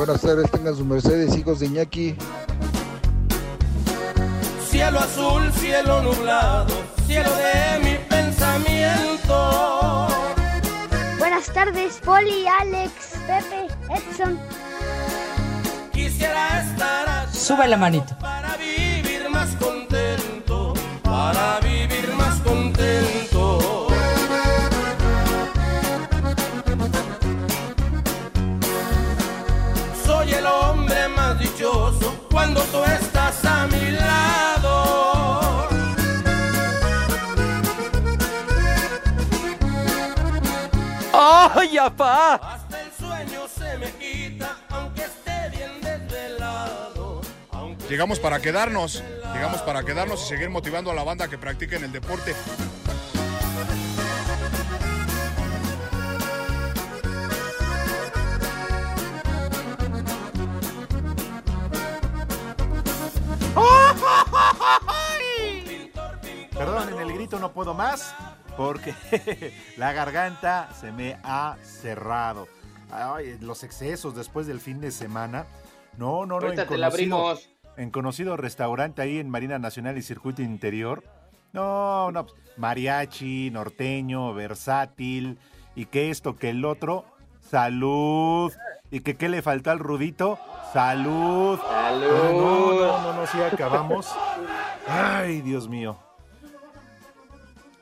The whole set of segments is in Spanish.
Buenas tardes, tengan su Mercedes, hijos de Iñaki. Cielo azul, cielo nublado, cielo de mi pensamiento. Buenas tardes, Poli, Alex, Pepe, Edson. Quisiera estar allá Sube la manito. para vivir más contento, para vivir más contento. Hasta el sueño se me quita, aunque esté bien desvelado. Aunque Llegamos para quedarnos, llegamos para quedarnos y seguir motivando a la banda que practiquen el deporte. Perdón, en el grito no puedo más porque la garganta se me ha cerrado. Ay, los excesos después del fin de semana. No, no, no. Ahorita en te la conocido- abrimos. En conocido restaurante ahí en Marina Nacional y Circuito Interior. No, no. pues, Mariachi, norteño, versátil. Y que esto, que el otro. Salud. Y que qué le faltó al rudito. Salud. Salud. No, no, no, no, sí acabamos. Ay, Dios mío.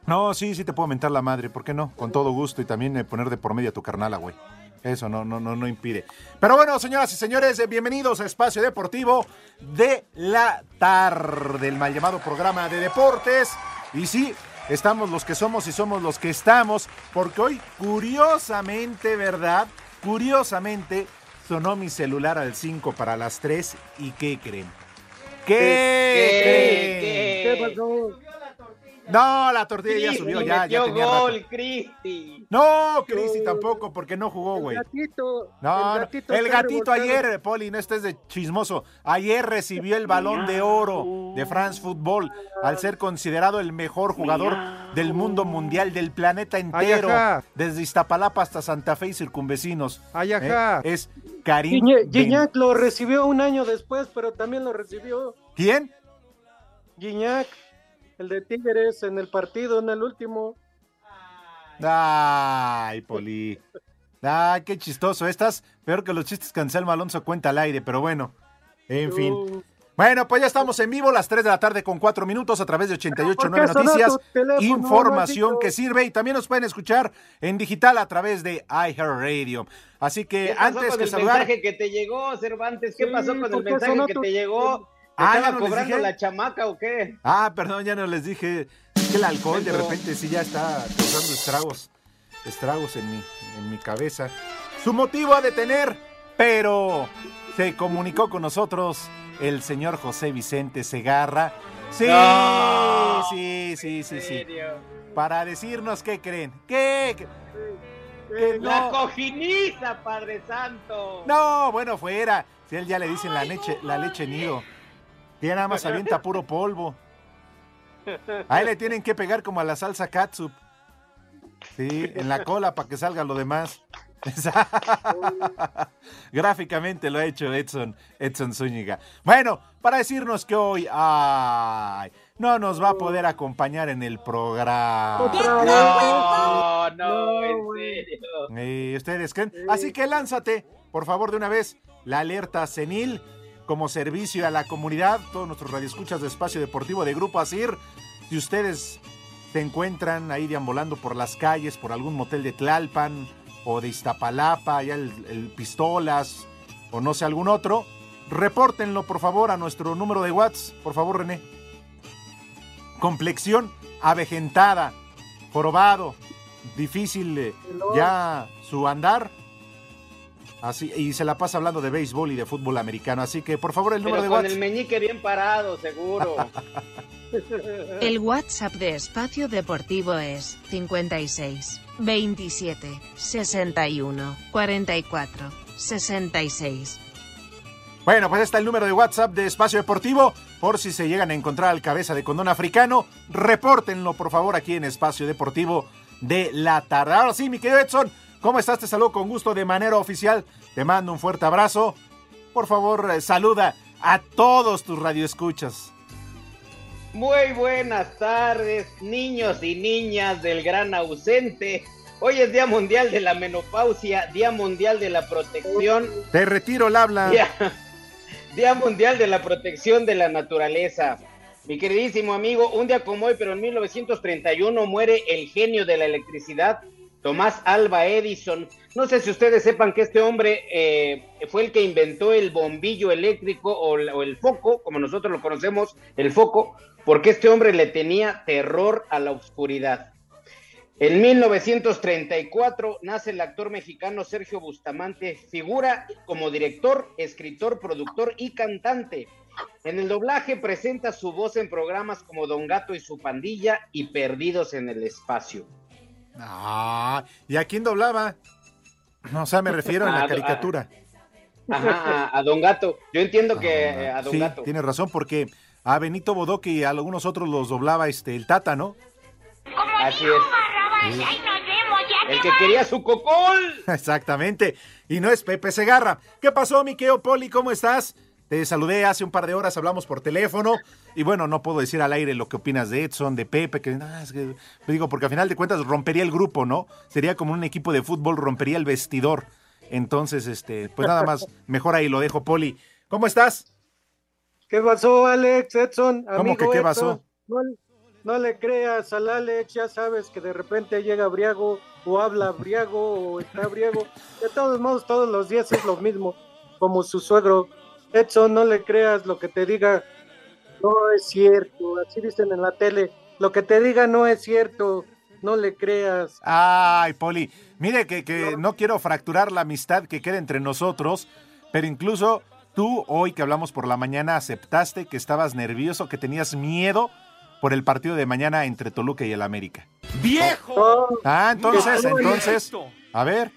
No, sí, sí te puedo mentar la madre, ¿por qué no? Con todo gusto y también eh, poner de por medio a tu carnala, güey. Eso no, no, no, no impide. Pero bueno, señoras y señores, eh, bienvenidos a Espacio Deportivo de la tarde, el mal llamado programa de deportes. Y sí, estamos los que somos y somos los que estamos, porque hoy, curiosamente, ¿verdad? Curiosamente, sonó mi celular al 5 para las 3 y ¿qué creen? ¿Qué, creen? ¿Qué? pasó? No, la tortilla ya subió, ya, ya tenía gol, Cristi. No, Cristi tampoco, porque no jugó, güey. gatito. No, no, el gatito, ayer, Poli, no estés de chismoso. Ayer recibió el balón de oro de France Football al ser considerado el mejor jugador del mundo mundial, del planeta entero, desde Iztapalapa hasta Santa Fe y circunvecinos. Ay, ¿eh? Es Karim. Ben- Gignac lo recibió un año después, pero también lo recibió ¿Quién? Gignac, el de Tigres, en el partido, en el último. Ay, Poli. Ay, qué chistoso. Estás peor que los chistes que Anselmo Alonso cuenta al aire, pero bueno. En fin. Bueno, pues ya estamos en vivo, las 3 de la tarde con 4 minutos a través de 88.9 ¿Por qué sonó Noticias. teléfono, Información que sirve y también nos pueden escuchar en digital a través de iHeartRadio. Así que ¿Qué pasó antes con que el saludar. mensaje que te llegó, Cervantes? ¿Qué Sí, pasó con el ¿por qué mensaje que tu- te llegó? ¿Te Ah, ¿ya estaba no les cobrando dije? la chamaca o qué? Ah, perdón, ya no les dije. Es que el alcohol de repente sí ya está causando estragos. Estragos en mi, en mi cabeza. Su motivo ha de tener, pero se comunicó con nosotros el señor José Vicente Segarra. Sí, No. sí, sí, sí, ¿En sí. Para decirnos qué creen. ¿Qué? La cojiniza, Padre Santo. No, bueno, fuera. Si a él ya le dicen la leche, la leche nido. Ya nada más avienta puro polvo. A él le tienen que pegar como a la salsa catsup. Sí, en la cola para que salga lo demás. Gráficamente lo ha hecho Edson, Edson Zúñiga. Bueno, para decirnos que hoy ay, no nos va a poder acompañar en el programa. No, no, en serio. Eh, ¿Ustedes creen? Así que lánzate, por favor, de una vez, la alerta senil como servicio a la comunidad, todos nuestros radioescuchas de Espacio Deportivo de Grupo Asir. Si ustedes se encuentran ahí deambulando por las calles, por algún motel de Tlalpan o de Iztapalapa, ya el, Pistolas o no sé algún otro, repórtenlo por favor a nuestro número de WhatsApp, por favor René. Complexión avejentada, jorobado, difícil eh, ya su andar. Así, y se la pasa hablando de béisbol y de fútbol americano. Así que, por favor, el número Pero de con WhatsApp. el meñique bien parado, seguro. El WhatsApp de Espacio Deportivo es 56 27 61 44 66. Bueno, pues está el número de WhatsApp de Espacio Deportivo. Por si se llegan a encontrar al cabeza de condón africano, repórtenlo por favor aquí en Espacio Deportivo de la tarde. Ahora sí, mi querido Edson, ¿cómo estás? Te saludo con gusto de manera oficial. Te mando un fuerte abrazo. Por favor, eh, saluda a todos tus radioescuchas. Muy buenas tardes, niños y niñas del gran ausente. Hoy es Día Mundial de la Menopausia, Día Mundial de la Protección, Te retiro el habla. Día, Día Mundial de la Protección de la Naturaleza. Mi queridísimo amigo, un día como hoy, pero en 1931 muere el genio de la electricidad, Tomás Alba Edison. No sé si ustedes sepan que este hombre eh, fue el que inventó el bombillo eléctrico o, el foco, como nosotros lo conocemos, el foco, porque este hombre le tenía terror a la oscuridad. En 1934 nace el actor mexicano Sergio Bustamante, figura como director, escritor, productor y cantante. En el doblaje presenta su voz en programas como Don Gato y su pandilla y Perdidos en el Espacio. Ah, ¿y a quién doblaba? No, o sea, me refiero a la caricatura. Ajá, a, a Don Gato. Yo entiendo que eh, a Don sí, Gato. tienes razón, porque a Benito Bodoque y a algunos otros los doblaba este el Tata, ¿no? Así es. El que quería su cocol. Exactamente. Y no es Pepe Segarra. ¿Qué pasó, Miqueo Poli? ¿Cómo estás? Te saludé hace un par de horas, hablamos por teléfono. Y bueno, no puedo decir al aire lo que opinas de Edson, de Pepe, que, ah, es que- digo, porque al final de cuentas rompería el grupo, ¿no? Sería como un equipo de fútbol, rompería el vestidor. Entonces, este, pues nada más, mejor ahí lo dejo, Poli. ¿Cómo estás? ¿Qué pasó, Alex? Edson, ¿Cómo que qué pasó? No, no le creas al Alex, ya sabes que de repente llega briago o habla briago o está briago. De todos modos, todos los días es lo mismo, como su suegro. Edson, no le creas lo que te diga, no es cierto. Así dicen en la tele, lo que te diga no es cierto, no le creas. Ay, Poli, mire que, que no quiero fracturar la amistad que queda entre nosotros, pero incluso tú hoy que hablamos por la mañana aceptaste que estabas nervioso, que tenías miedo por el partido de mañana entre Toluca y el América. ¡Viejo! Ah, entonces, entonces, a ver.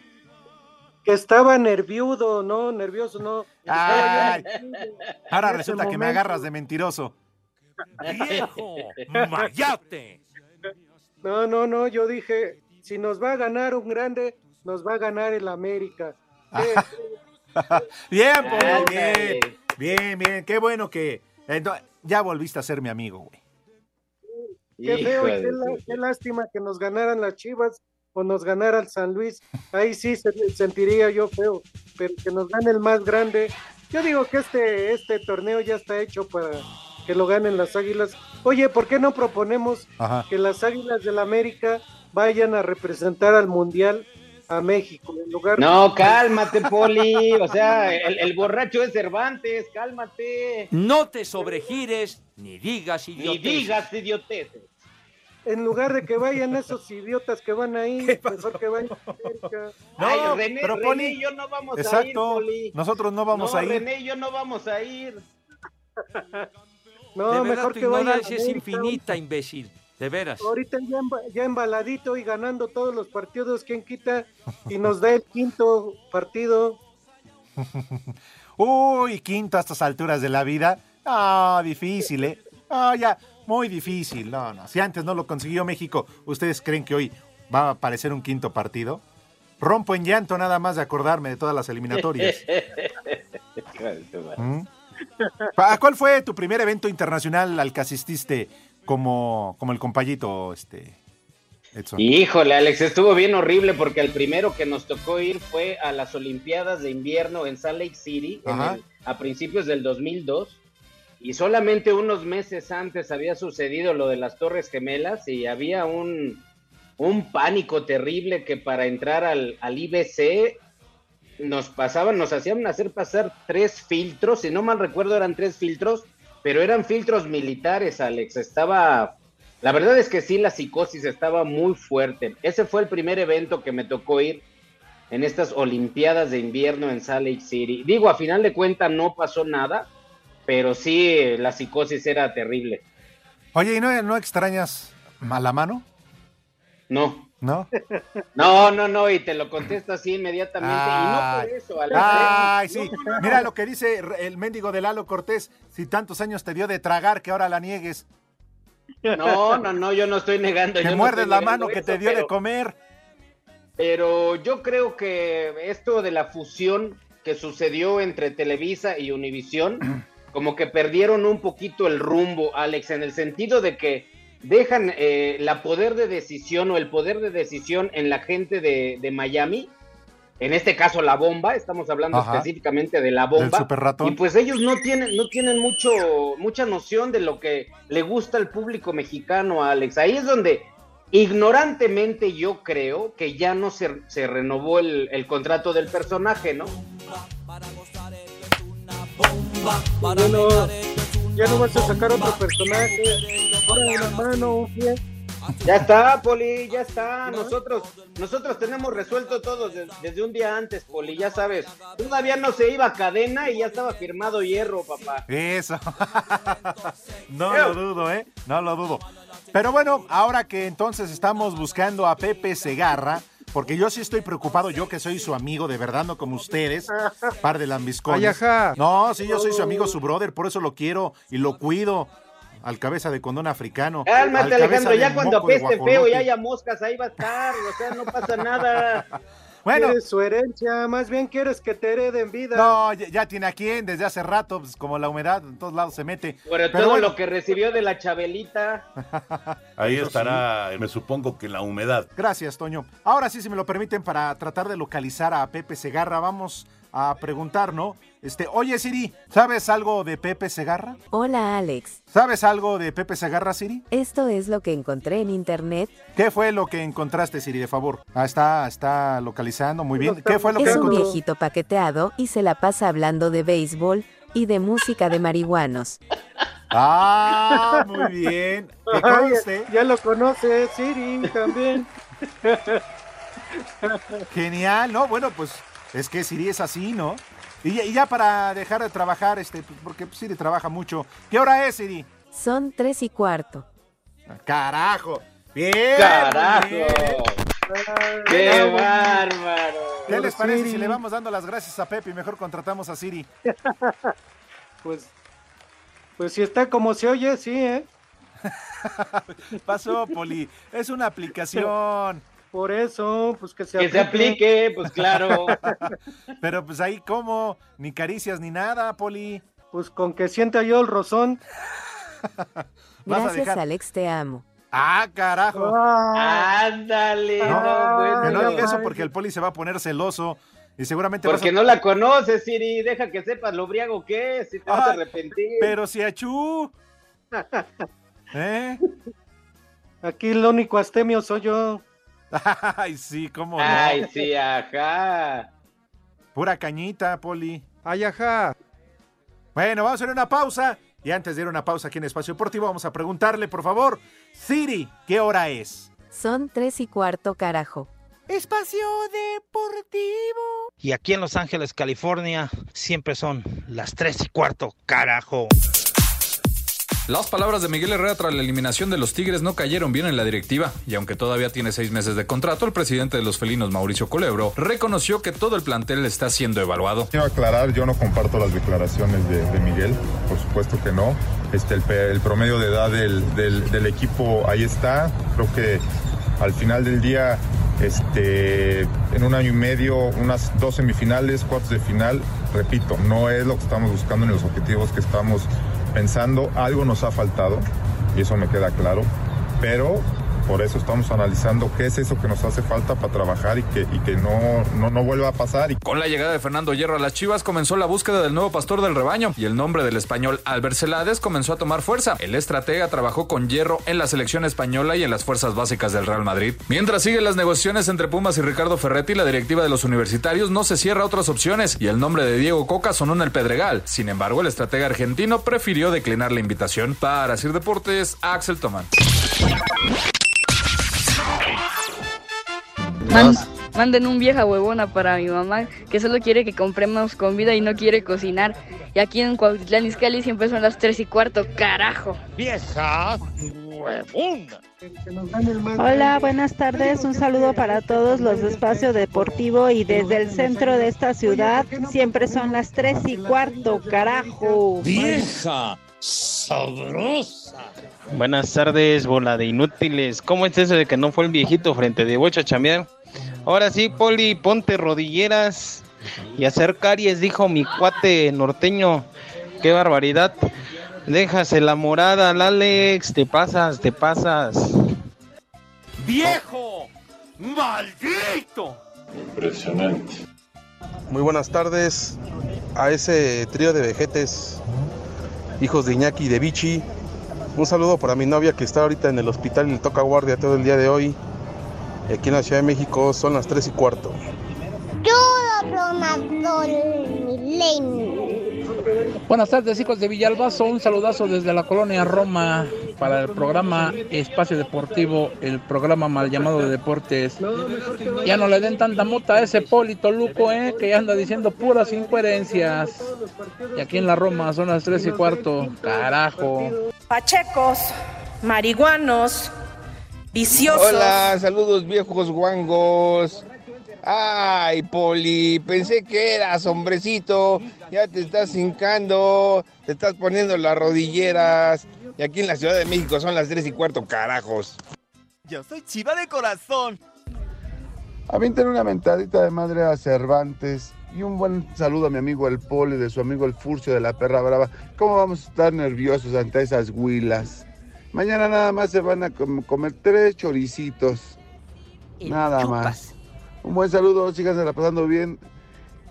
Que estaba nerviudo, no, nervioso, no. Ay, ahora resulta que me agarras de mentiroso. ¡Viejo! ¡Mayate! No, no, no, yo dije, si nos va a ganar un grande, nos va a ganar el América. ¿Qué? bien, Poli, Ándale. bien, bien, bien, qué bueno que ya volviste a ser mi amigo, güey. Qué feo y Hijo qué, de la- qué lástima que nos ganaran las Chivas o nos ganara el San Luis. Ahí sí se, sentiría yo feo, pero que nos gane el más grande. Yo digo que este, este torneo ya está hecho para que lo ganen las Águilas. Oye, ¿por qué no proponemos Ajá. que las Águilas del América vayan a representar al Mundial a México en lugar No, cálmate, Poli. O sea, el, el borracho es Cervantes, cálmate. No te sobregires ni digas Ni idioteces. digas idioteces. En lugar de que vayan esos idiotas que van ahí, mejor que vayan. No, Ay, René, pero René Poli, y yo no vamos a ir, Exacto, Poli. nosotros no vamos No, a ir. René y yo no vamos a ir. No, de verdad, mejor tu que vayan es infinita, imbécil. De veras. Ahorita ya, ya embaladito y ganando todos los partidos, ¿quién quita? Y nos da el quinto partido. Uy, quinto a estas alturas de la vida. Ah, difícil, ¿eh? Ah, ya, muy difícil. No, no. Si antes no lo consiguió México, ¿ustedes creen que hoy va a aparecer un quinto partido? Rompo en llanto nada más de acordarme de todas las eliminatorias. ¿Mm? ¿A cuál fue tu primer evento internacional al que asististe como, como el compayito, este? Edson? Híjole, Alex, estuvo bien horrible porque el primero que nos tocó ir fue a las Olimpiadas de invierno en Salt Lake City en el- a principios del 2002 y solamente unos meses antes había sucedido lo de las Torres Gemelas y había un, un pánico terrible que para entrar al, al IBC nos pasaban, nos hacían hacer pasar tres filtros, si no mal recuerdo eran tres filtros, pero eran filtros militares, Alex. Estaba, la verdad es que sí, la psicosis estaba muy fuerte. Ese fue el primer evento que me tocó ir en estas Olimpiadas de invierno en Salt Lake City. Digo, a final de cuentas no pasó nada, pero sí, la psicosis era terrible. Oye, ¿y no, no extrañas mala mano? No. ¿No? No, no, no, y te lo contesto así inmediatamente. y no por eso, Alex. ¿eh? Ay, sí. No, no, no. Mira lo que dice el mendigo de Lalo Cortés. Si tantos años te dio de tragar, que ahora la niegues. No, no, no, yo no estoy negando. Que yo muerdes la mano que eso, te dio de comer. Pero yo creo que esto de la fusión que sucedió entre Televisa y Univisión, como que perdieron un poquito el rumbo, Alex, en el sentido de que dejan eh, la poder de decisión o el poder de decisión en la gente de, de Miami, en este caso la bomba, estamos hablando Ajá. específicamente de la bomba. Del superratón. Y pues ellos no tienen, no tienen mucho, mucha noción de lo que le gusta al público mexicano, Alex. Ahí es donde ignorantemente yo creo que ya no se, se renovó el, el contrato del personaje, ¿no? Ya no, ya no vas a sacar otro personaje. Ahora una mano, un pie. Ya está, Poli, ya está. Nosotros, nosotros tenemos resuelto todo des- desde un día antes, Poli, ya sabes. Todavía no se iba a cadena y ya estaba firmado hierro, papá. Eso. no lo dudo, ¿eh? No lo dudo. Pero bueno, ahora que entonces estamos buscando a Pepe Segarra, porque yo sí estoy preocupado, yo que soy su amigo, de verdad, no como ustedes, par de lambiscones. No, sí, yo soy su amigo, su brother, por eso lo quiero y lo cuido. Al cabeza de condón africano. Cálmate, Alejandro, ya cuando apeste feo y haya moscas, ahí va a estar, o sea, no pasa nada. Bueno. Quieres su herencia, más bien quieres que te hereden vida. No, ya, ya tiene a quién desde hace rato, pues como la humedad en todos lados se mete. Sobre Pero todo bueno, lo que recibió de la Chabelita. Ahí Eso estará, me supongo que la humedad. Gracias, Toño. Ahora sí, si me lo permiten, para tratar de localizar a Pepe Segarra, vamos a preguntar, ¿no? Este, oye, Siri, ¿sabes algo de Pepe Segarra? Hola Alex, ¿Sabes algo de Pepe Segarra, Siri? esto es lo que encontré en internet. ¿Qué fue lo que encontraste, Siri, de favor? Ah, está, está localizando, muy bien. ¿Qué fue lo que Es un viejito paqueteado y se la pasa hablando de béisbol y de música de marihuanos. Ah, muy bien. Ay, conste. ya lo conoces, Siri, también. Genial, ¿no? Bueno, pues es que Siri es así, ¿no? Y, ya- y ya para dejar de trabajar, este, pues, porque Siri trabaja mucho. ¿Qué hora es, Siri? Son tres y cuarto. Carajo. Bien. ¡Carajo! bien. ¡Qué bárbaro! ¿Qué les parece si Siri. le vamos dando las gracias a Pepe y mejor contratamos a Siri? Pues, pues si está como se oye, sí, ¿eh? Pasó, Poli. Es una aplicación. Por eso, pues que se Que se aplique, pues claro. Pero pues ahí, ¿cómo? Ni caricias ni nada, Poli. Pues con que sienta yo el rozón. Vas a Gracias dejar- Alex, te amo. Ah, carajo. Ándale, No, no, bueno. que no ya diga eso porque el Poli se va a poner celoso y seguramente vas a- Porque no la conoces, Siri. Deja que sepas lo briago que es, si te vas a arrepentir. Pero si achú. ¿Eh? Aquí el único astemio soy yo. Ay, sí, cómo no. Ay, sí, ajá. Pura cañita, Poli. Ay, ajá. Bueno, vamos a hacer una pausa. Y antes de ir a una pausa aquí en Espacio Deportivo, vamos a preguntarle, por favor, Siri, ¿qué hora es? Son tres y cuarto, carajo. Espacio Deportivo. Y aquí en Los Ángeles, California, siempre son las 3 y cuarto, carajo. Las palabras de Miguel Herrera tras la eliminación de los Tigres no cayeron bien en la directiva, y aunque todavía tiene seis meses de contrato, el presidente de los felinos, Mauricio Colebro, reconoció que todo el plantel está siendo evaluado. Quiero aclarar, yo no comparto las declaraciones de, Miguel, por supuesto que no. Este, el, promedio de edad del, del- del equipo ahí está. Creo que al final del día, este, en un año y medio, unas dos semifinales, cuartos de final, repito, no es lo que estamos buscando ni los objetivos que estamos pensando. Algo nos ha faltado y eso me queda claro. Pero por eso estamos analizando qué es eso que nos hace falta para trabajar y que, no, vuelva a pasar. Con la llegada de Fernando Hierro a las Chivas comenzó la búsqueda del nuevo pastor del rebaño y el nombre del español Albert Celades comenzó a tomar fuerza. El estratega trabajó con Hierro en la selección española y en las fuerzas básicas del Real Madrid. Mientras siguen las negociaciones entre Pumas y Ricardo Ferretti, la directiva de los universitarios no se cierra otras opciones y el nombre de Diego Coca sonó en el Pedregal. Sin embargo, el estratega argentino prefirió declinar la invitación. Para Sir Deportes, Axel Toman. Man- manden un vieja huevona para mi mamá que solo quiere que compremos comida y no quiere cocinar. Y aquí en Cuautitlán Izcalli siempre son las 3 y cuarto, carajo. Vieja huevona. Hola, buenas tardes. Un saludo para todos los de Espacio Deportivo y desde el centro de esta ciudad siempre son las tres y cuarto, carajo. Vieja sabrosa. Buenas tardes, bola de inútiles. ¿Cómo es eso de que no fue el viejito frente de Bocho a chambear? Ahora sí, Poli, ponte rodilleras y hacer caries, dijo mi cuate norteño. Qué barbaridad. Déjase la morada al Alex, te pasas, te pasas. ¡Viejo! ¡Maldito! Impresionante. Muy buenas tardes a ese trío de vejetes, hijos de Iñaki y de Vichy. Un saludo para mi novia que está ahorita en el hospital y le toca guardia todo el día de hoy. Y Aquí en la Ciudad de México son las 3 y cuarto. Buenas tardes, hijos de Villalbazo. Un saludazo desde la colonia Roma para el programa Espacio Deportivo, el programa mal llamado de deportes. Ya no le den tanta mota a ese Polito Luco, ¿eh? que ya anda diciendo puras incoherencias. Y aquí en la Roma son las tres y cuarto. Carajo. Pachecos, marihuanos, viciosos. Hola, saludos viejos guangos. Ay, Poli, pensé que eras hombrecito, ya te estás hincando, te estás poniendo las rodilleras. Y aquí en la Ciudad de México son las 3 y cuarto, carajos. Yo soy chiva de corazón. Avienten una mentadita de madre a Cervantes y un buen saludo a mi amigo el Poli, de su amigo el Furcio de la Perra Brava. ¿Cómo vamos a estar nerviosos ante esas huilas? Mañana nada más se van a com- comer tres choricitos. Nada más. Un buen saludo, síganse la pasando bien.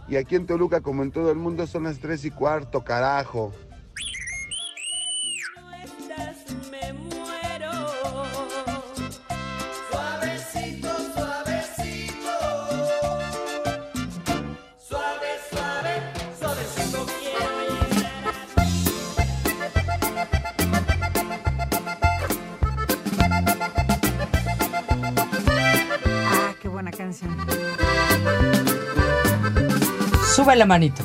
Y aquí en Toluca, como en todo el mundo, son las tres y cuarto, carajo. Sube la manito.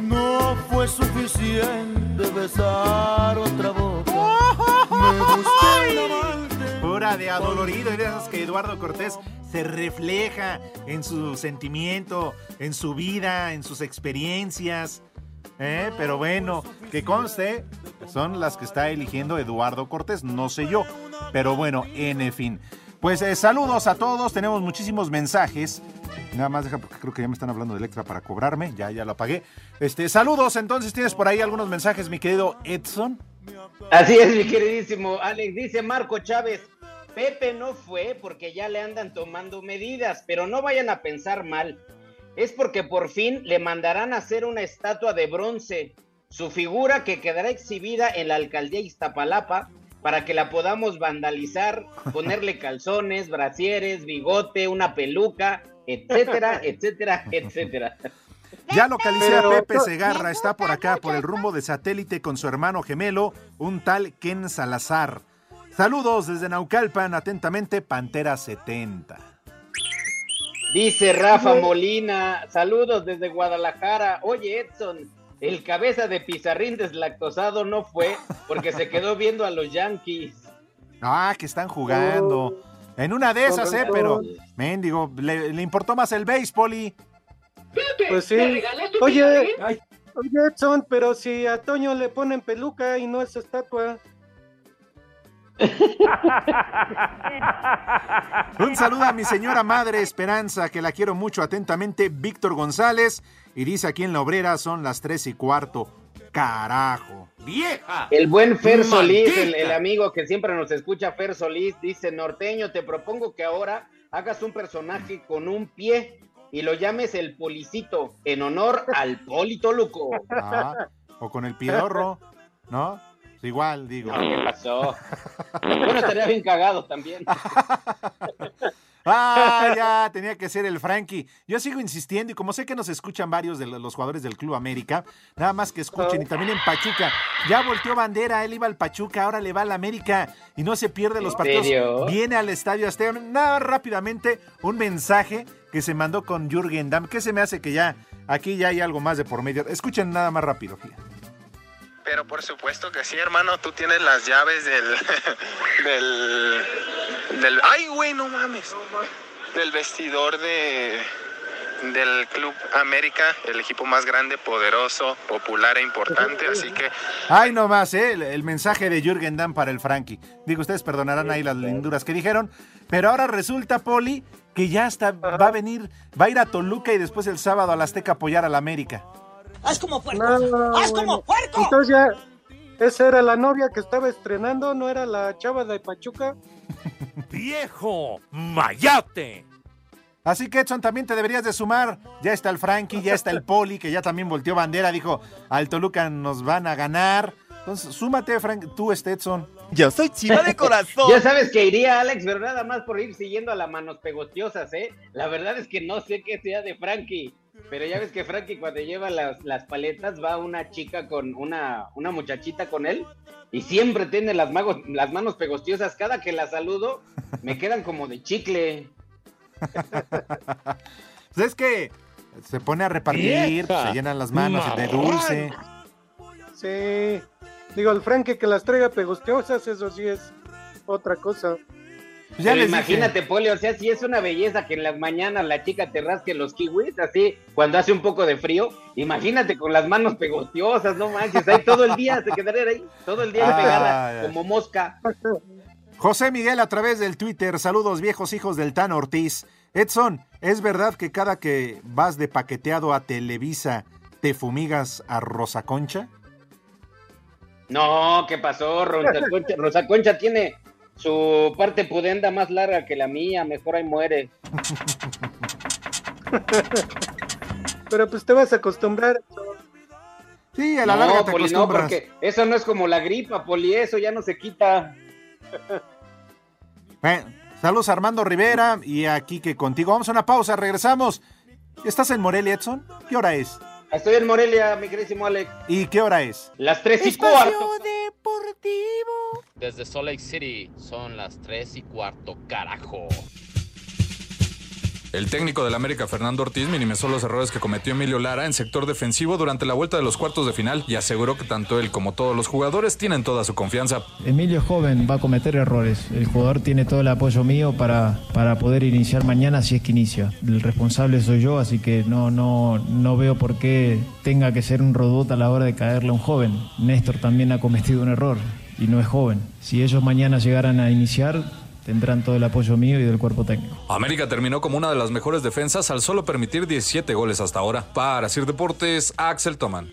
No fue suficiente besar otra boca. Me amante. Pura de adolorido y de esas que Eduardo Cortés se refleja en su sentimiento, en su vida, en sus experiencias. ¿Eh? Pero bueno, que conste, son las que está eligiendo Eduardo Cortés, no sé yo. Pero bueno, en fin. Pues eh, saludos a todos, tenemos muchísimos mensajes. Nada más deja porque creo que ya me están hablando de Electra para cobrarme, ya, ya lo apagué. Este, saludos, entonces tienes por ahí algunos mensajes, mi querido Edson. Así es, mi queridísimo Alex. Dice Marco Chávez, Pepe no fue porque ya le andan tomando medidas, pero no vayan a pensar mal. Es porque por fin le mandarán a hacer una estatua de bronce. Su figura que quedará exhibida en la alcaldía Iztapalapa para que la podamos vandalizar, ponerle calzones, brasieres, bigote, una peluca, etcétera, etcétera, etcétera. Ya localicé Pero- a Pepe Segarra, está por acá, por el rumbo de satélite con su hermano gemelo, un tal Ken Salazar. Saludos desde Naucalpan, atentamente, Pantera 70. Dice Rafa Molina, saludos desde Guadalajara. Oye, Edson, el cabeza de pizarrín deslactosado no fue porque se quedó viendo a los Yankees. Ah, que están jugando. En una de esas, eh, pero, mendigo, le, le importó más el béisbol y... Pues sí. Oye, oye, Edson, pero si a Toño le ponen peluca y no es estatua. Un saludo a mi señora madre Esperanza, que la quiero mucho atentamente, Víctor González. Y dice aquí en la obrera son las tres y cuarto. Carajo. ¡Vieja! El buen Fer Solís, el, amigo que siempre nos escucha, Fer Solís, dice, norteño, te propongo que ahora hagas un personaje con un pie y lo llames el Policito, en honor al Polito Luco. Ah, o con el piedorro, ¿no? Igual, digo. No, ¿Qué pasó? Bueno, estaría bien cagado también. Ah, ya, tenía que ser el Frankie. Yo sigo insistiendo y como sé que nos escuchan varios de los jugadores del Club América, nada más que escuchen y también en Pachuca. Ya volteó bandera, él iba al Pachuca, ahora le va al América y no se pierde los ¿En partidos. serio? Viene al Estadio Azteca. Nada, rápidamente, un mensaje que se mandó con Jürgen Damm, que se me hace que ya, aquí ya hay algo más de por medio. Escuchen nada más rápido, fíjate. Pero por supuesto que sí, hermano, tú tienes las llaves del. del. del. ¡Ay, güey, no mames! Del vestidor de. del Club América, el equipo más grande, poderoso, popular e importante, así que Ay, no más, ¿eh? El, mensaje de Jürgen Damm para el Frankie. Digo, ustedes perdonarán ahí las linduras que dijeron, pero ahora resulta, Poli, que ya está, va a venir, va a ir a Toluca y después el sábado al Azteca a apoyar al América. ¡Haz como puerco! ¡Haz como puerco! Entonces ya, esa era la novia que estaba estrenando, ¿no era la chava de Pachuca? ¡Viejo! ¡Mayate! Así que Edson también te deberías de sumar. Ya está el Frankie, ya está el Poli, que ya también volteó bandera, dijo, al Toluca nos van a ganar. Entonces, súmate, Frank, tú, este Edson. Yo soy chiva de corazón. Ya sabes que iría Alex, pero nada más por ir siguiendo a las manos pegostiosas, ¿eh? La verdad es que no sé qué sea de Frankie. Pero ya ves que Frankie cuando lleva las, las paletas va una chica con una, una muchachita con él y siempre tiene las, magos, las manos pegostiosas. Cada que la saludo me quedan como de chicle. Pues es que se pone a repartir, se llenan las manos de dulce. Sí. Digo, el Frankie que las traiga pegostiosas, eso sí es otra cosa. Pues Pero imagínate, Poli, o sea, si es una belleza que en las mañanas la chica te rasque los kiwis, así, cuando hace un poco de frío, imagínate con las manos pegostiosas, no manches, ahí todo el día se quedaría ahí, todo el día Ah, pegada, ya. como mosca. José Miguel a través del Twitter, saludos viejos hijos del Tan Ortiz. Edson, ¿es verdad que cada que vas de paqueteado a Televisa te fumigas a Rosa Concha? No, ¿qué pasó? Rosa Concha, Rosa Concha tiene su parte pudenda más larga que la mía, mejor ahí muere. Pero pues te vas a acostumbrar. Sí, a no, Poli, no, porque eso no es como la gripa, Poli, eso ya no se quita. Bueno, saludos a Armando Rivera y aquí que contigo. Vamos a una pausa, regresamos. ¿Estás en Morelia, Edson? ¿Qué hora es? Estoy en Morelia, mi queridísimo Alex. ¿Y qué hora es? Las tres y Espacio cuarto. Deportivo. Desde Salt Lake City son las 3 y cuarto, carajo. El técnico del América, Fernando Ortiz, minimizó los errores que cometió Emilio Lara en sector defensivo durante la vuelta de los cuartos de final y aseguró que tanto él como todos los jugadores tienen toda su confianza. Emilio es joven, va a cometer errores. El jugador tiene todo el apoyo mío para, para poder iniciar mañana si es que inicia. El responsable soy yo, así que no, no, no veo por qué tenga que ser un robot a la hora de caerle a un joven. Néstor también ha cometido un error y no es joven. Si ellos mañana llegaran a iniciar, tendrán todo el apoyo mío y del cuerpo técnico. América terminó como una de las mejores defensas al solo permitir 17 goles hasta ahora. Para Sir Deportes, Axel Toman.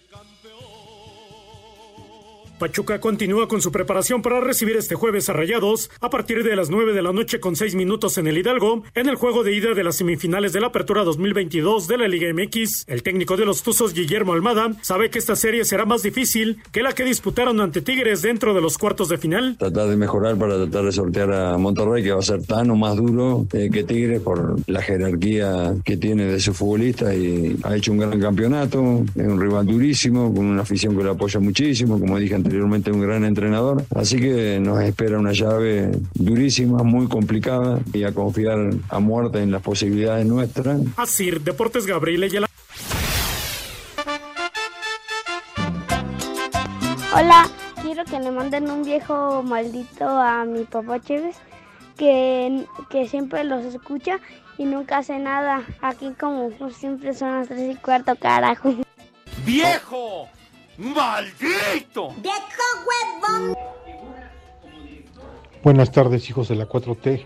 Pachuca continúa con su preparación para recibir este jueves a Rayados a partir de las 9 de la noche con 6 minutos en el Hidalgo en el juego de ida de las semifinales de la Apertura 2022 de la Liga MX. El técnico de los Tuzos, Guillermo Almada, sabe que esta serie será más difícil que la que disputaron ante Tigres dentro de los cuartos de final. tratar de mejorar para tratar de sortear a Monterrey, que va a ser tan o más duro eh, que Tigres por la jerarquía que tiene de su futbolista y ha hecho un gran campeonato, es un rival durísimo, con una afición que lo apoya muchísimo, como dije anteriormente, un gran entrenador. Así que nos espera una llave durísima, muy complicada y a confiar a muerte en las posibilidades nuestras. Así, Deportes Gabriel Ayala. Hola, quiero que le manden un viejo maldito a mi papá Chévez, que, que siempre los escucha y nunca hace nada. Aquí como siempre son las tres y cuarto, carajo. ¡Viejo! ¡Maldito! ¡Viejo huevón! Buenas tardes, hijos de la 4T.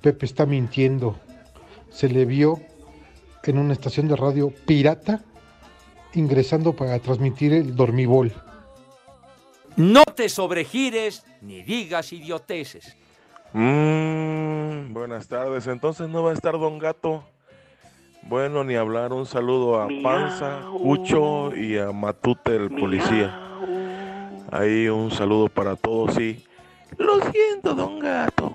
Pepe está mintiendo. Se le vio en una estación de radio pirata ingresando para transmitir el dormibol. No te sobregires ni digas idioteces. Mm, buenas tardes. Entonces no va a estar Don Gato. Bueno, ni hablar. Un saludo a Panza, Cucho y a Matute, el policía. Ahí un saludo para todos y lo siento, Don Gato.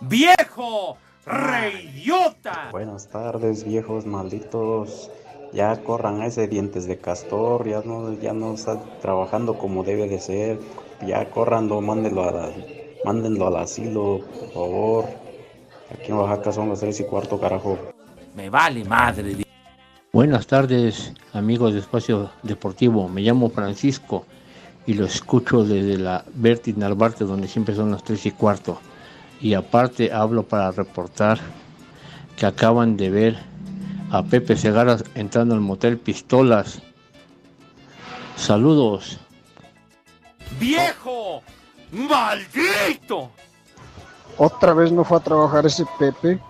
¡Viejo! ¡Reidiota! Buenas tardes, viejos malditos. Ya corran a ese dientes de castor, ya no, ya no está trabajando como debe de ser. Ya corranlo, mándenlo, a, mándenlo al asilo, por favor. Aquí en Oaxaca son las tres y cuarto, carajo. Me vale madre. Buenas tardes, amigos de Espacio Deportivo. Me llamo Francisco y lo escucho desde la Bertis Narvarte, donde siempre son las 3 y cuarto. Y aparte hablo para reportar que acaban de ver a Pepe Segarra entrando al motel Pistolas. Saludos. ¡Viejo! ¡Maldito! Otra vez no fue a trabajar ese Pepe.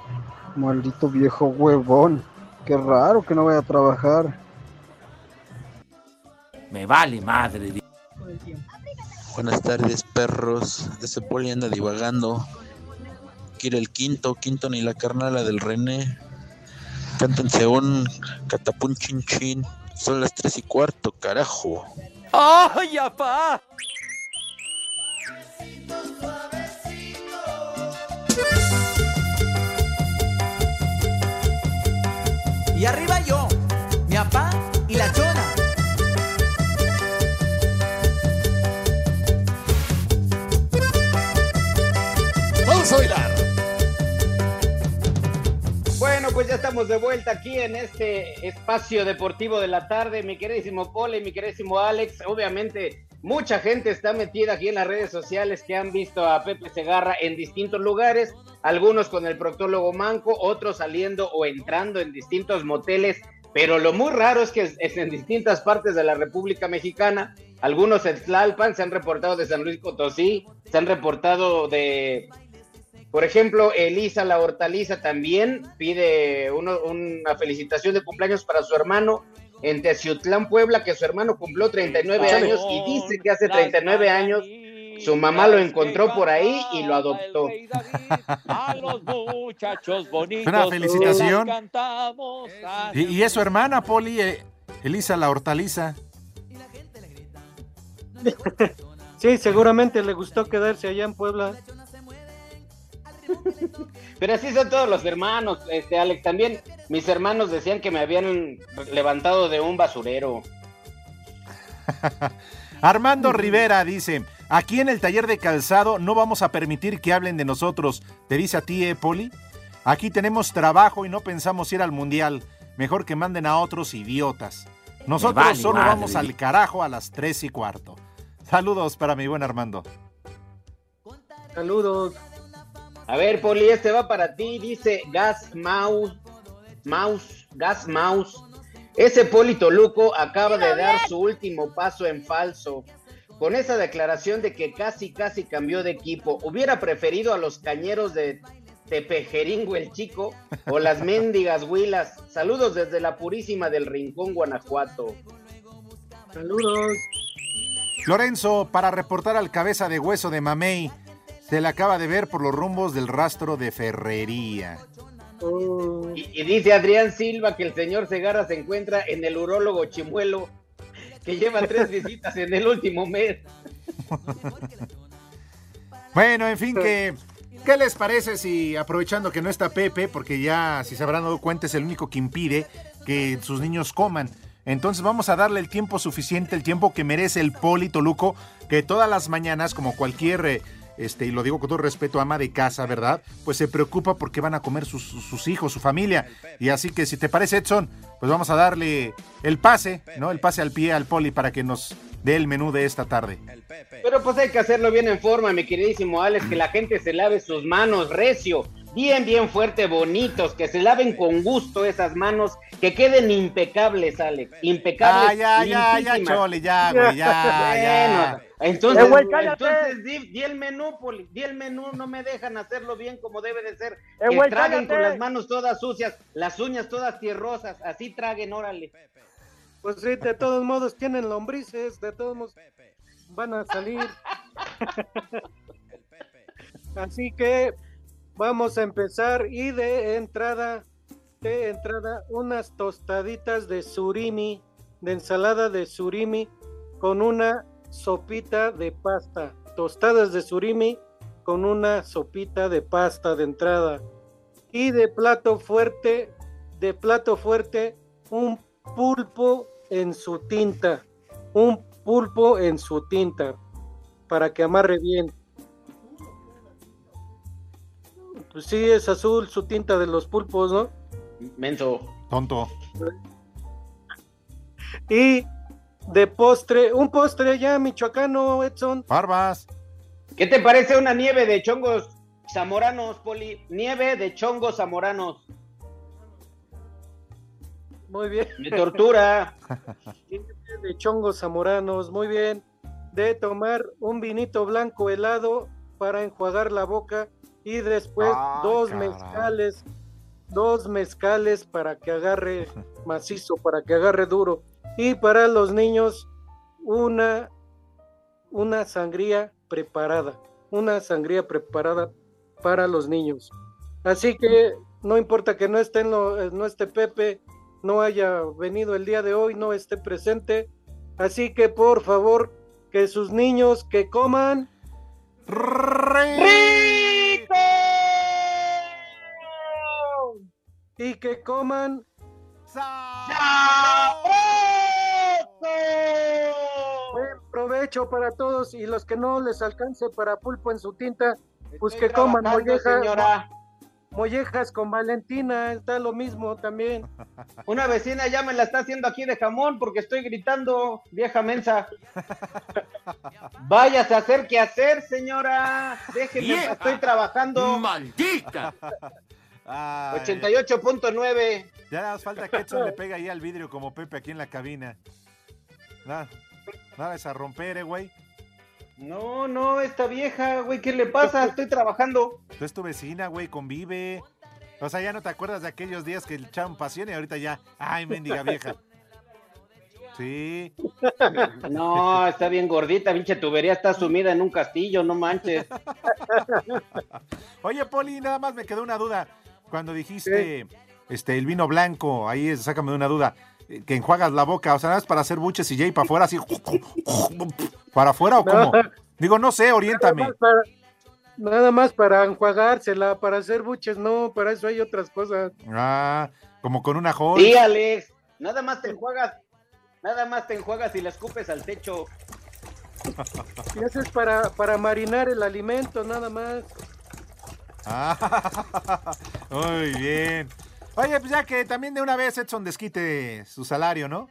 Maldito viejo huevón. Qué raro que no vaya a trabajar. Me vale madre. Buenas tardes, perros. Ese poli anda divagando. Quiere el quinto, quinto ni la carnala del René. Cántense un catapún chin chin. Son las tres y cuarto, carajo. ¡Ay, apá! Y arriba yo, mi papá y la chona. Vamos a bailar. Bueno, pues ya estamos de vuelta aquí en este espacio deportivo de la tarde. Mi queridísimo Pole, mi queridísimo Alex. Obviamente, mucha gente está metida aquí en las redes sociales que han visto a Pepe Segarra en distintos lugares. Algunos con el proctólogo Manco, otros saliendo o entrando en distintos moteles. Pero lo muy raro es que es, en distintas partes de la República Mexicana. Algunos en Tlalpan se han reportado de San Luis Potosí, se han reportado de por ejemplo, Elisa la hortaliza también pide uno- una felicitación de cumpleaños para su hermano en Teciutlán, Puebla, que su hermano cumplió 39 Échale. años y dice que hace 39 años su mamá lo encontró por ahí y lo adoptó. A los muchachos bonitos. Una felicitación. y es su hermana, Poli, eh, Elisa la hortaliza. Sí, seguramente le gustó quedarse allá en Puebla. Pero así son todos los hermanos, este Alex. También mis hermanos decían que me habían levantado de un basurero. Armando Rivera dice, aquí en el taller de calzado no vamos a permitir que hablen de nosotros. ¿Te dice a ti, eh, Poli? Aquí tenemos trabajo y no pensamos ir al mundial. Mejor que manden a otros idiotas. Nosotros vale solo madre. vamos al carajo a las tres y cuarto. Saludos para mi buen Armando. Saludos. A ver, Poli, este va para ti, dice Gas Mouse, Mouse, Gas Mouse. Ese Poli Toluco acaba de dar su último paso en falso. Con esa declaración de que casi, casi cambió de equipo, hubiera preferido a los cañeros de Tepejeringo el Chico o las mendigas Huilas. Saludos desde la Purísima del Rincón, Guanajuato. Saludos. Lorenzo, para reportar al cabeza de hueso de Mamey, se le acaba de ver por los rumbos del rastro de Ferrería. Y, y dice Adrián Silva que el señor Segarra se encuentra en el urólogo Chimuelo, que lleva tres visitas en el último mes. Bueno, en fin, que, ¿qué les parece si aprovechando que no está Pepe, porque ya, si se habrán dado cuenta, es el único que impide que sus niños coman? Entonces vamos a darle el tiempo suficiente, el tiempo que merece el Poli Toluco, que todas las mañanas, como cualquier, eh, este, y lo digo con todo respeto, ama de casa, ¿verdad? Pues se preocupa porque van a comer sus, sus hijos, su familia. Y así que si te parece, Edson, pues vamos a darle el pase, ¿no? El pase al pie al Poli para que nos dé el menú de esta tarde. Pero pues hay que hacerlo bien en forma, mi queridísimo Alex, que la gente se lave sus manos recio, bien, bien fuerte, bonitos, que se laven con gusto esas manos, que queden impecables, Alex, impecables. Ah, ya, ya, ya. Chole, ya, güey, ya, ya. Bueno, entonces, Eh, güey, entonces di, di el menú, Poli, di el menú, no me dejan hacerlo bien como debe de ser. Eh, que güey, traguen con las manos todas sucias, las uñas todas tierrosas, así traguen, órale. Pues sí, de todos modos tienen lombrices, de todos modos van a salir. Así que vamos a empezar y de entrada, de entrada, unas tostaditas de surimi, de ensalada de surimi con una sopita de pasta. Tostadas de surimi con una sopita de pasta de entrada. Y de plato fuerte, de plato fuerte, un pulpo en su tinta. Un pulpo en su tinta. Para que amarre bien. Pues sí, es azul su tinta de los pulpos, ¿no? Menso. Tonto. Y de postre, un postre ya michoacano, Edson. Barbas. ¿Qué te parece una nieve de chongos zamoranos, Poli? Nieve de chongos zamoranos. Muy bien. De tortura. de chongos zamoranos, muy bien. De tomar un vinito blanco helado para enjuagar la boca y después Ah, dos caray. mezcales, dos mezcales para que agarre macizo, para que agarre duro. Y para los niños, una, una sangría preparada, una sangría preparada para los niños. Así que no importa que no esté, en lo- eh, no esté Pepe, no haya venido el día de hoy, no esté presente. Así que por favor, que sus niños que coman ¡Rico! y que coman buen provecho para todos y los que no les alcance para pulpo en su tinta, pues Estoy que coman mollejas, señora. Mollejas con Valentina, está lo mismo también. Una vecina ya me la está haciendo aquí de jamón porque estoy gritando, vieja mensa. Váyase a hacer qué hacer, señora. Déjeme, estoy trabajando. ¡Maldita! Ay, 88.9. Ya nada más falta que Edson le pega ahí al vidrio como Pepe aquí en la cabina. Nada, nada es a romper, eh, güey. No, no, esta vieja, güey, ¿qué le pasa? Estoy trabajando. Tú es tu vecina, güey, convive. O sea, ya no te acuerdas de aquellos días que le echaban pasión y ahorita ya. Ay, mendiga vieja. Sí. No, está bien gordita, pinche tubería está sumida en un castillo, no manches. Oye, Poli, nada más me quedó una duda. Cuando dijiste este el vino blanco, ahí es- sácame de una duda. Que enjuagas la boca, o sea, nada más para hacer buches y ya y para afuera, así. ¿Para afuera o cómo? No. Digo, no sé, oriéntame. Nada más para, nada más para enjuagársela, para hacer buches, no, para eso hay otras cosas. Ah, como con una joya. Sí, Alex, nada más te enjuagas, nada más te enjuagas y la escupes al techo. Y eso es para, para marinar el alimento, nada más. Ah, muy bien. Oye, pues ya que también de una vez Edson desquite su salario, ¿no?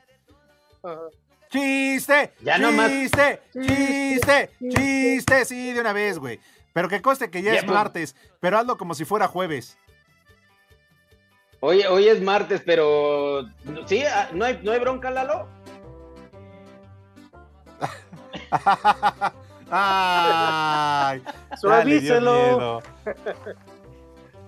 ¡Chiste! Ya nomás- ¡Chiste! ¡Chiste! ¡Chiste! Sí, de una vez, güey. Pero que conste que ya, Ya, es martes, pero hazlo como si fuera jueves. Hoy, hoy es martes, pero sí, ah, no hay, no hay bronca, Lalo. ¡Ay! Suavícelo.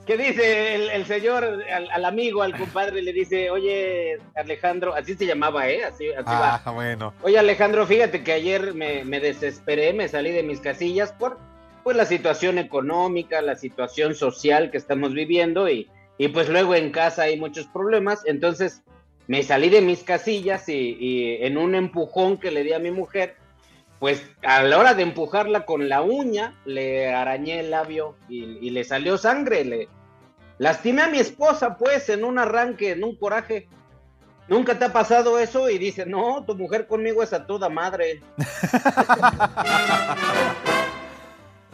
¿Qué dice el, el señor al, al amigo, al compadre? Le dice, oye, Alejandro, así se llamaba, ¿eh? Así, así va. Ah, bueno. Oye, Alejandro, fíjate que ayer me, me desesperé, me salí de mis casillas por pues, la situación económica, la situación social que estamos viviendo y, y pues luego en casa hay muchos problemas. Entonces me salí de mis casillas y, y en un empujón que le di a mi mujer, pues a la hora de empujarla con la uña, le arañé el labio y, le salió sangre. Le lastimé a mi esposa, pues, en un arranque, en un coraje. ¿Nunca te ha pasado eso? Y dice, no, tu mujer conmigo es a toda madre.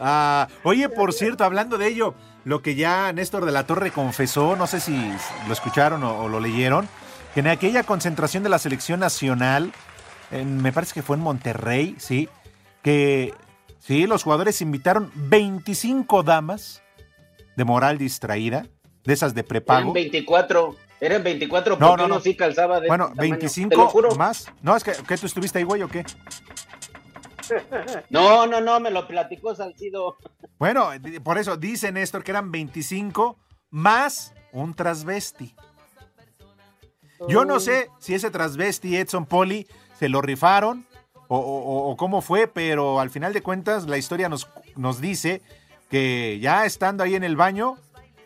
Ah, oye, por cierto, hablando de ello, lo que ya Néstor de la Torre confesó, no sé si lo escucharon o lo leyeron, que en aquella concentración de la selección nacional, en- me parece que fue en Monterrey, sí, que sí, los jugadores invitaron 25 damas, de moral distraída, de esas de Eran prepago. 24, eran 24 No, porque no, no. uno sí calzaba de Bueno, ese tamaño, 25 te lo juro. más. No, es que, ¿qué tú estuviste ahí, güey, o qué? No, no, no, me lo platicó Salcido. Bueno, por eso dice Néstor que eran 25 más un transvesti. Yo no sé si ese transvesti Edson Poli se lo rifaron o, o- o cómo fue, pero al final de cuentas la historia nos, nos dice que ya estando ahí en el baño,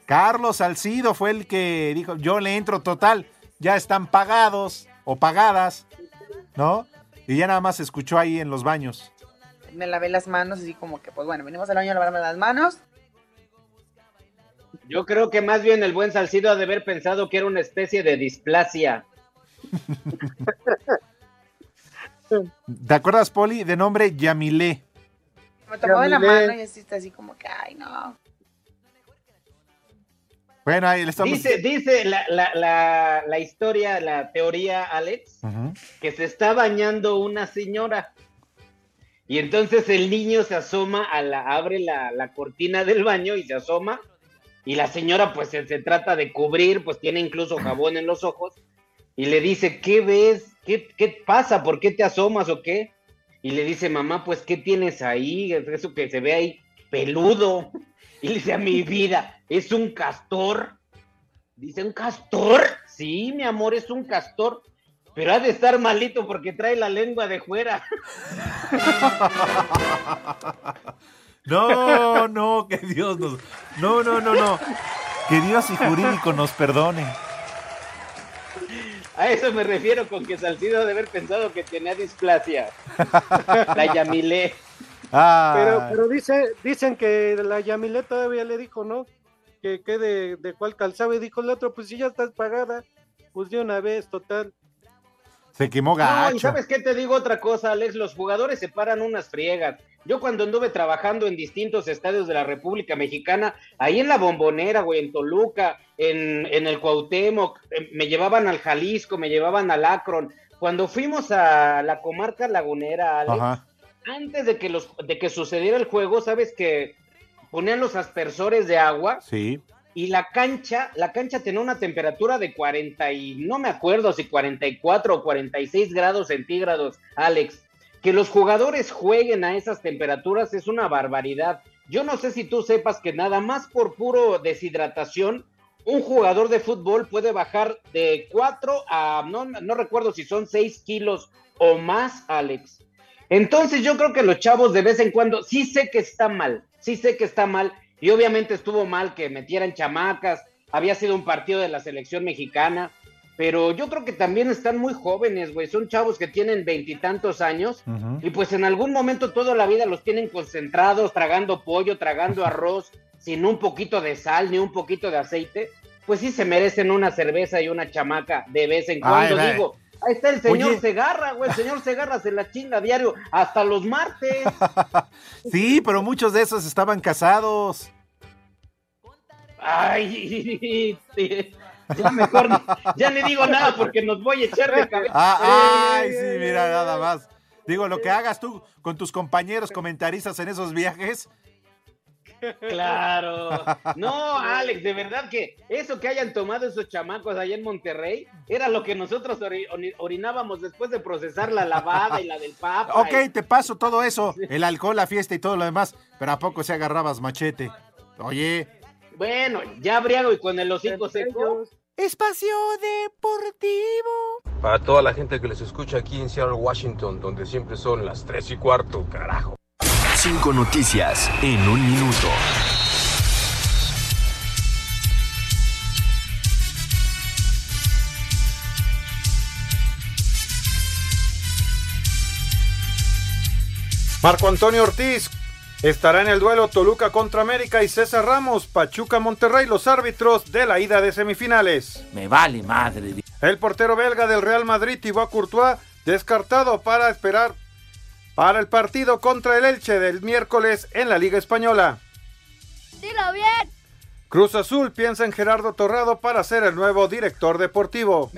Carlos Salcido fue el que dijo, yo le entro total, ya están pagados o pagadas, ¿no? Y ya nada más se escuchó ahí en los baños. Me lavé las manos, así como que, pues bueno, venimos al baño a lavarme las manos. Yo creo que más bien el buen Salcido ha de haber pensado que era una especie de displasia. ¿Te acuerdas, Poli, de nombre Yamilé? Me tomó de la mano y así está así como que, ay, no. Bueno, ahí le estamos... Dice, dice la, la, la, la historia, la teoría, Alex, que se está bañando una señora. Y entonces el niño se asoma a la, abre la, la cortina del baño y se asoma. Y la señora pues se, se trata de cubrir, pues tiene incluso jabón en los ojos. Y le dice, ¿qué ves? ¿Qué, pasa? ¿Por qué te asomas o qué? Y le dice, mamá, pues ¿qué tienes ahí? Eso que se ve ahí peludo. Y le dice, a mi vida, es un castor. Dice, ¿un castor? Sí, mi amor, es un castor. Pero ha de estar malito porque trae la lengua de fuera. No, no, que Dios nos... No, no, no, no. Que Dios y jurídico nos perdone. A eso me refiero con que Salcido de haber pensado que tenía displasia. La Yamilé. Ah. Pero, pero dice, dicen que la Yamile todavía le dijo, ¿no? Que, que de, de cuál calzaba y dijo el otro, pues si ya estás pagada, pues de una vez, total. Se quemó No, gacho. y sabes qué te digo otra cosa, Alex, los jugadores se paran unas friegas. Yo cuando anduve trabajando en distintos estadios de la República Mexicana, ahí en la Bombonera, güey, en Toluca, en, en el Cuauhtémoc, eh, me llevaban al Jalisco, me llevaban al Akron. Cuando fuimos a la comarca lagunera, Alex, Ajá. antes de que los de que sucediera el juego, sabes que ponían los aspersores de agua Sí. Y la cancha, la cancha tenía una temperatura de 40 y no me acuerdo si 44 o 46 grados centígrados, Alex. Que los jugadores jueguen a esas temperaturas es una barbaridad. Yo no sé si tú sepas que nada más por puro deshidratación, un jugador de fútbol puede bajar de 4 a, no, no recuerdo si son 6 kilos o más, Alex. Entonces yo creo que los chavos de vez en cuando, sí sé que está mal, sí sé que está mal, y obviamente estuvo mal que metieran chamacas, había sido un partido de la selección mexicana, pero yo creo que también están muy jóvenes, güey, son chavos que tienen veintitantos años, y pues en algún momento toda la vida los tienen concentrados, tragando pollo, tragando arroz, sin un poquito de sal ni un poquito de aceite, pues sí se merecen una cerveza y una chamaca de vez en cuando, ay. digo. Ahí está el señor Oye. Segarra, güey. El señor Segarra se la chinga diario hasta los martes. Sí, pero muchos de esos estaban casados. Ay, sí. ya mejor, ya ni digo nada porque nos voy a echar de cabeza. Ah, ay, sí, mira, nada más. Digo, lo que hagas tú con tus compañeros comentaristas en esos viajes. Claro. No, Alex, de verdad que eso que hayan tomado esos chamacos allá en Monterrey era lo que nosotros ori- ori- orinábamos después de procesar la lavada y la del papa. Ok, te paso todo eso, el alcohol, la fiesta y todo lo demás, pero ¿a poco se agarrabas machete? Oye. Bueno, ya briago y con el hocico seco. Espacio Deportivo. Para toda la gente que les escucha aquí en Seattle, Washington, donde siempre son las 3 y cuarto, carajo. Cinco noticias en un minuto. Marco Antonio Ortiz estará en el duelo Toluca contra América y César Ramos, Pachuca Monterrey, los árbitros de la ida de semifinales. Me vale madre. El portero belga del Real Madrid, Thibaut Courtois, descartado para esperar para el partido contra el Elche del miércoles en la Liga Española. Dilo bien. Cruz Azul piensa en Gerardo Torrado para ser el nuevo director deportivo.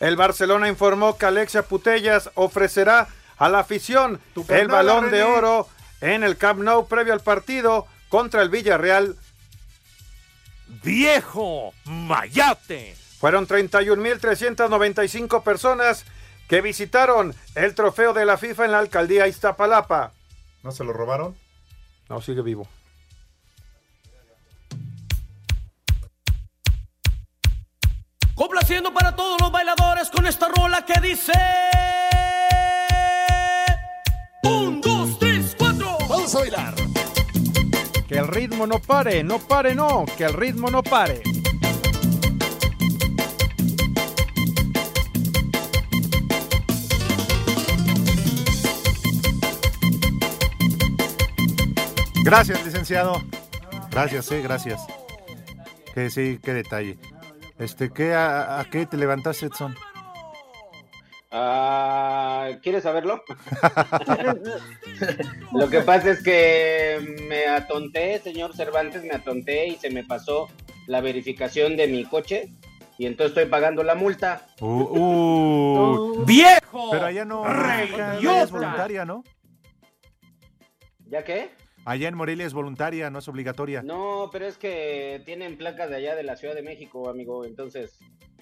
El Barcelona informó que Alexia Putellas ofrecerá a la afición el balón de oro en el Camp Nou previo al partido contra el Villarreal. ¡Viejo Mayate! Fueron 31.395 personas que visitaron el trofeo de la FIFA en la alcaldía Iztapalapa. ¿No se lo robaron? No, sigue vivo. Complaciendo para todos los bailadores con esta rola que dice. Un, dos, tres, cuatro. Vamos a bailar. Que el ritmo no pare, no pare, no, que el ritmo no pare. Gracias, licenciado. Gracias, sí, gracias. Que sí, qué detalle. Este, ¿qué, a, a qué te levantaste, Edson? Ah, ¿Quieres saberlo? Lo que pasa es que me atonté, señor Cervantes, me atonté y se me pasó la verificación de mi coche y entonces estoy pagando la multa. Uh, uh. ¡Viejo! Pero allá no, allá es voluntaria, ¿no? ¿Ya qué? Allá en Morelia es voluntaria, no es obligatoria. No, pero es que tienen placas de allá de la Ciudad de México, amigo, entonces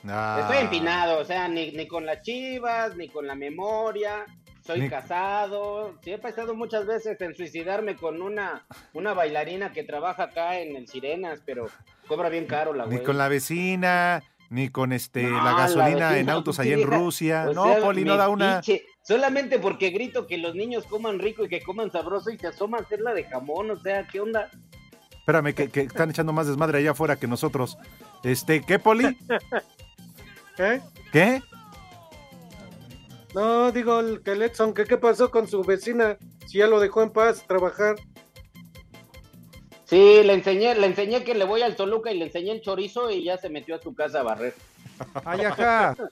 Ah. estoy empinado, o sea, ni, ni con las chivas, ni con la memoria. Soy Ni- casado, sí he pensado muchas veces en suicidarme con una, una bailarina que trabaja acá en el Sirenas, pero cobra bien caro la Ni güey. con la vecina, ni con este No, la gasolina en autos allá en Rusia. o no, Poli, no da una. Solamente porque grito que los niños coman rico y que coman sabroso y se asoma a hacer la de jamón, o sea, ¿qué onda? Espérame, que, que están echando más desmadre allá afuera que nosotros. Este, ¿qué, Poli? ¿Eh? ¿Qué? No, digo el- que el Edson, que qué pasó con su vecina, si ya lo dejó en paz trabajar. Sí, le enseñé, le enseñé que le voy al Toluca y le enseñé el chorizo y ya se metió a su casa a barrer. Ay, ajá.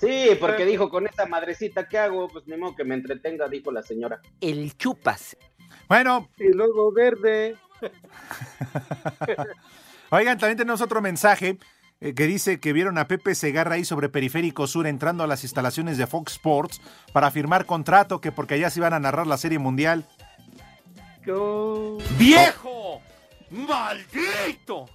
Sí, porque dijo, con esa madrecita, ¿qué hago? Pues ni modo que me entretenga, dijo la señora. El chupas. Bueno, Y luego verde. oigan, también tenemos otro mensaje eh, que dice que vieron a Pepe Segarra ahí sobre Periférico Sur entrando a las instalaciones de Fox Sports para firmar contrato, que porque allá se iban a narrar la Serie Mundial. Yo- ¡Viejo! ¡Maldito!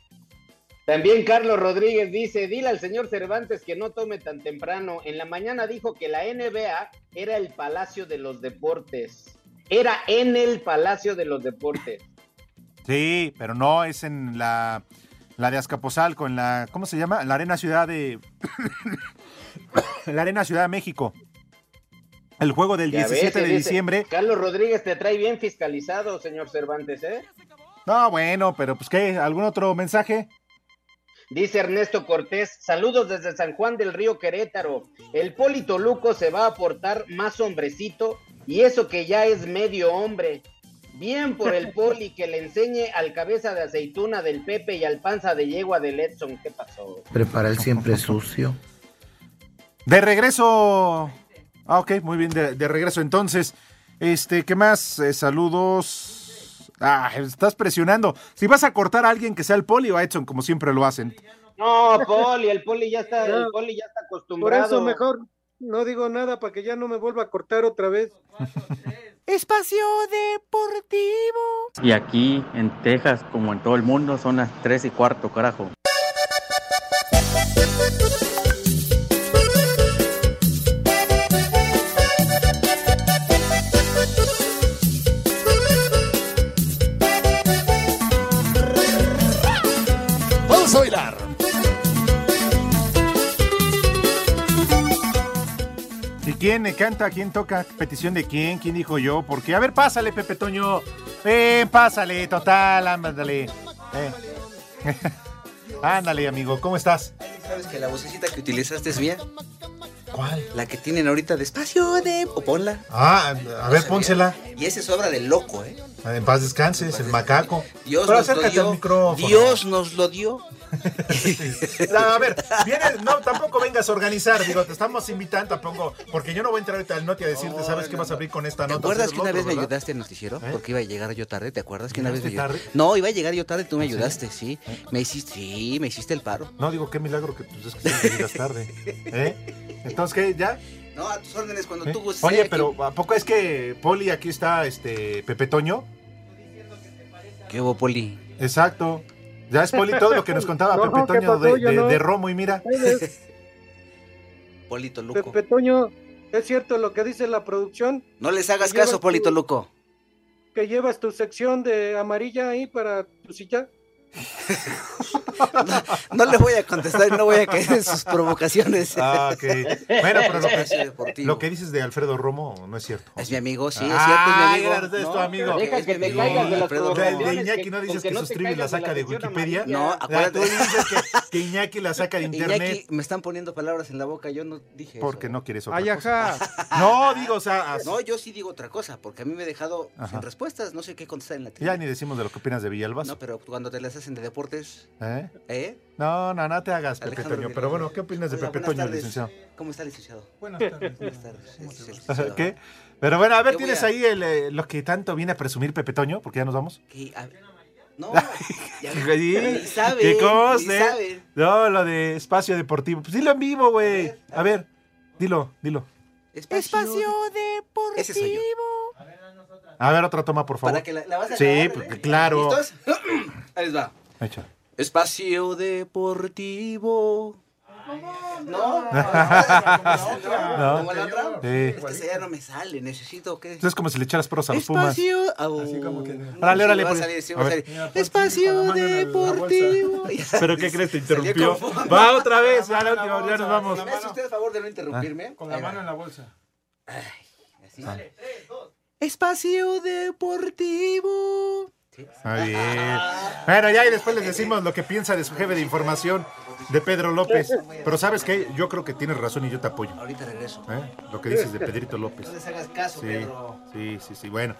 También Carlos Rodríguez dice, dile al señor Cervantes que no tome tan temprano. En la mañana dijo que la NBA era el Palacio de los Deportes. Era en el Palacio de los Deportes. Sí, pero no, es en la, la de Azcapotzalco, en la, ¿cómo se llama? La Arena Ciudad de... la Arena Ciudad de México. El juego del Ya ves, 17 de dice, diciembre. Carlos Rodríguez te trae bien fiscalizado, señor Cervantes, ¿eh? No, bueno, pero pues qué, ¿algún otro mensaje? Dice Ernesto Cortés, saludos desde San Juan del Río Querétaro. El Polito Luco se va a portar más hombrecito y eso que ya es medio hombre. Bien por el Poli que le enseñe al cabeza de aceituna del Pepe y al panza de yegua del Edson. ¿Qué pasó? Prepara el siempre sucio. De regreso. Ah, ok, muy bien, de, de regreso entonces. Este, ¿qué más? Eh, saludos. Ah, estás presionando. Si vas a cortar a alguien que sea el Poli o a Edson, como siempre lo hacen. No, Poli, el Poli ya está, el No. Poli ya está Por acostumbrado. eso mejor no digo nada para que ya no me vuelva a cortar otra vez. Espacio Deportivo. Y aquí en Texas, como en todo el mundo, son las 3 y cuarto, carajo. Quién canta? ¿Quién toca? ¿Petición de quién? ¿Quién dijo yo? Porque, a ver, pásale, Pepe Toño. Ven, pásale, total, ándale. Eh. ándale, amigo, ¿cómo estás? ¿Sabes que la vocecita que utilizaste es mía? ¿Cuál? La que tienen ahorita despacio de... O ponla. Ah, a ver, pónsela. Y ese es obra del loco, ¿eh? En paz descanses, el macaco. Dios Pero nos lo dio. Dios nos lo dio. No, a ver, vienes- no, tampoco vengas a organizar, digo, te estamos invitando, tampoco, porque yo no voy a entrar ahorita al noti a decirte, ¿sabes qué vas a abrir con esta ¿Te nota? acuerdas Hacer que una vez me ayudaste en el noticiero? ¿Eh? Porque iba a llegar yo tarde, ¿te acuerdas que una vez me tarde? No, iba a llegar yo tarde y tú me ¿Ah, sí? ayudaste, sí. Me hiciste, sí, me hiciste el paro. No, digo, qué milagro que pues, es que llegas tarde. ¿Eh? Entonces, ¿qué? ¿Ya? No, a tus órdenes cuando tú gustes. Oye, pero ¿a poco es que Poli aquí está este Pepe Toño? ¿Qué hubo, Poli? Exacto. Ya es Poli todo lo que nos contaba No, Pepe ¿qué Toño pasó? de, de- no. de Romo y mira. Polito Luco. Pepe Toño, ¿es cierto lo que dice la producción? No les hagas caso, Polito Luco. Que llevas tu sección de amarilla ahí para tu silla. No le voy a contestar y no voy a caer en sus provocaciones. Ah, ok. Bueno, pero lo que, lo que dices de Alfredo Romo no es cierto. Es mi amigo, sí, es Ah, cierto, es mi amigo. es tu amigo. Deja es que te amigo, caigas de las De, provocaciones. Romo. de Iñaki no dices que que no sus la caigas de la saca de Wikipedia. No, acuérdate. tú dices que, que Iñaki la saca de internet Iñaki, me están poniendo palabras en la boca, yo no dije porque eso. no quieres otra Ay, cosa. ajá. No, digo, o sea, as- No, yo sí digo otra cosa, porque a mí me he dejado Ajá. sin respuestas, no sé qué contestar en la ya trivia. ni decimos de lo que opinas de Villalbazo. No, pero cuando te las hacen de deportes, ¿Eh? ¿eh? No, no, no te hagas, Pepe Alejandro Toño. Pero bueno, ¿qué opinas de Hola, Pepe Toño, tardes. licenciado? ¿Cómo está, licenciado? Buenas tardes. Buenas tardes. licenciado. ¿Qué? Pero bueno, a ver, Yo ¿tienes a- ahí el, eh, lo que tanto viene a presumir Pepe Toño? Porque ya nos vamos. ¿Qué? A No, ya, Sí, sabe, ¿Qué sabe. No, lo de espacio deportivo. Pues dilo en vivo, güey. A ver, dilo, dilo. Espacio, deportivo. Ese soy yo. A ver, otra toma, por favor. Para que la, la vas a Sí, grabar, porque ¿eh? claro. ¿Listos? Ahí les va. Echa. Espacio deportivo. No, No. ¿Como la otra? Sí. Es que esa ya no me sale, necesito que. Entonces es como si le echaras pros a los Pumas. Espacio. Au. Órale, órale, Sí, va a pues. salir, sí, A va a ver. salir. Espacio deportivo. ¿Pero qué crees? Te interrumpió. Va otra vez, ya la última, ya nos vamos. ¿Me hace usted el favor de no interrumpirme? Con la mano en la bolsa. Así. Espacio deportivo. Muy bien. Bueno, ya y después les decimos lo que piensa de su jefe de información, de Pedro López. Pero ¿sabes qué? Yo creo que tienes razón y yo te apoyo. Ahorita regreso. ¿eh? Lo que dices de Pedrito López. No les hagas caso, Sí, Pedro. sí, sí, sí. Bueno.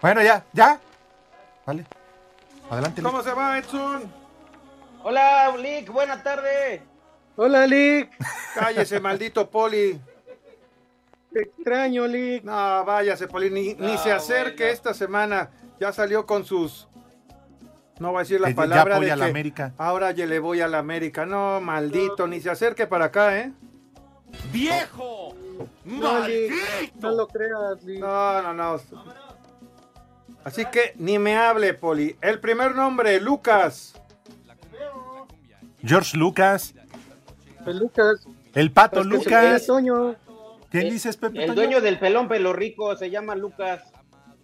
Bueno, ya, ya. Vale. Adelante. ¿Cómo se va, Edson? Hola, Lick, buena tarde. Hola, Lick. Cállese, maldito Poli. Te extraño, Lick. No, váyase, Poli. Ni, ni se acerque esta semana. Ya salió con sus. No voy a decir la Que ya palabra. de a la que América. Ahora ya le voy a la América. No, maldito. Ni se acerque para acá, ¿eh? ¡Viejo! No, Lick. No lo creas, Lick. No, no, no. Así que ni me hable, Poli. El primer nombre, Lucas. George Lucas. El Lucas. El pato que Lucas. ¿Quién dices, Pepe? El Toño? dueño del pelón pelo rico se llama Lucas.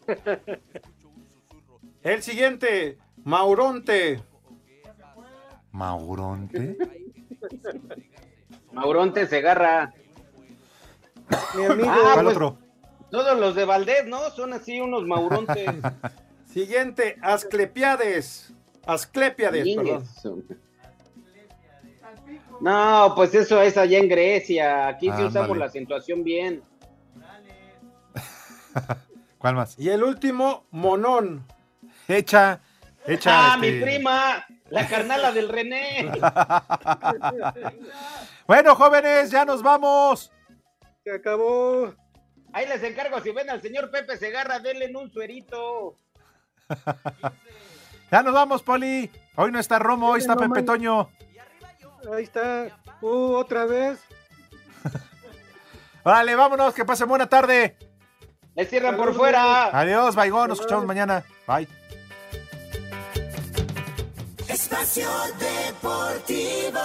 El siguiente, Mauronte. Mauronte. Mauronte Segarra. Mi amigo. Ah, ¿Cuál pues, otro? Todos los de Valdés, ¿no? Son así unos maurontes. Siguiente, Asclepiades. Asclepiades, perdón. No, pues eso es allá en Grecia. Aquí sí Ándale. usamos la acentuación bien. ¿Cuál más? Y el último, Monón. Echa. Echa. ¡Ah, mi este- prima! La carnala del René. Bueno, jóvenes, ya nos vamos. Se acabó. Ahí les encargo, si ven al señor Pepe Segarra, denle en un suerito. Ya nos vamos, Poli. Hoy no está Romo, hoy está Pepe. Toño. Ahí está. Uh, otra vez. Vale, vámonos, que pasen buena tarde. Le cierran por fuera. Adiós, Baigón, nos escuchamos mañana. Bye. Espacio Deportivo.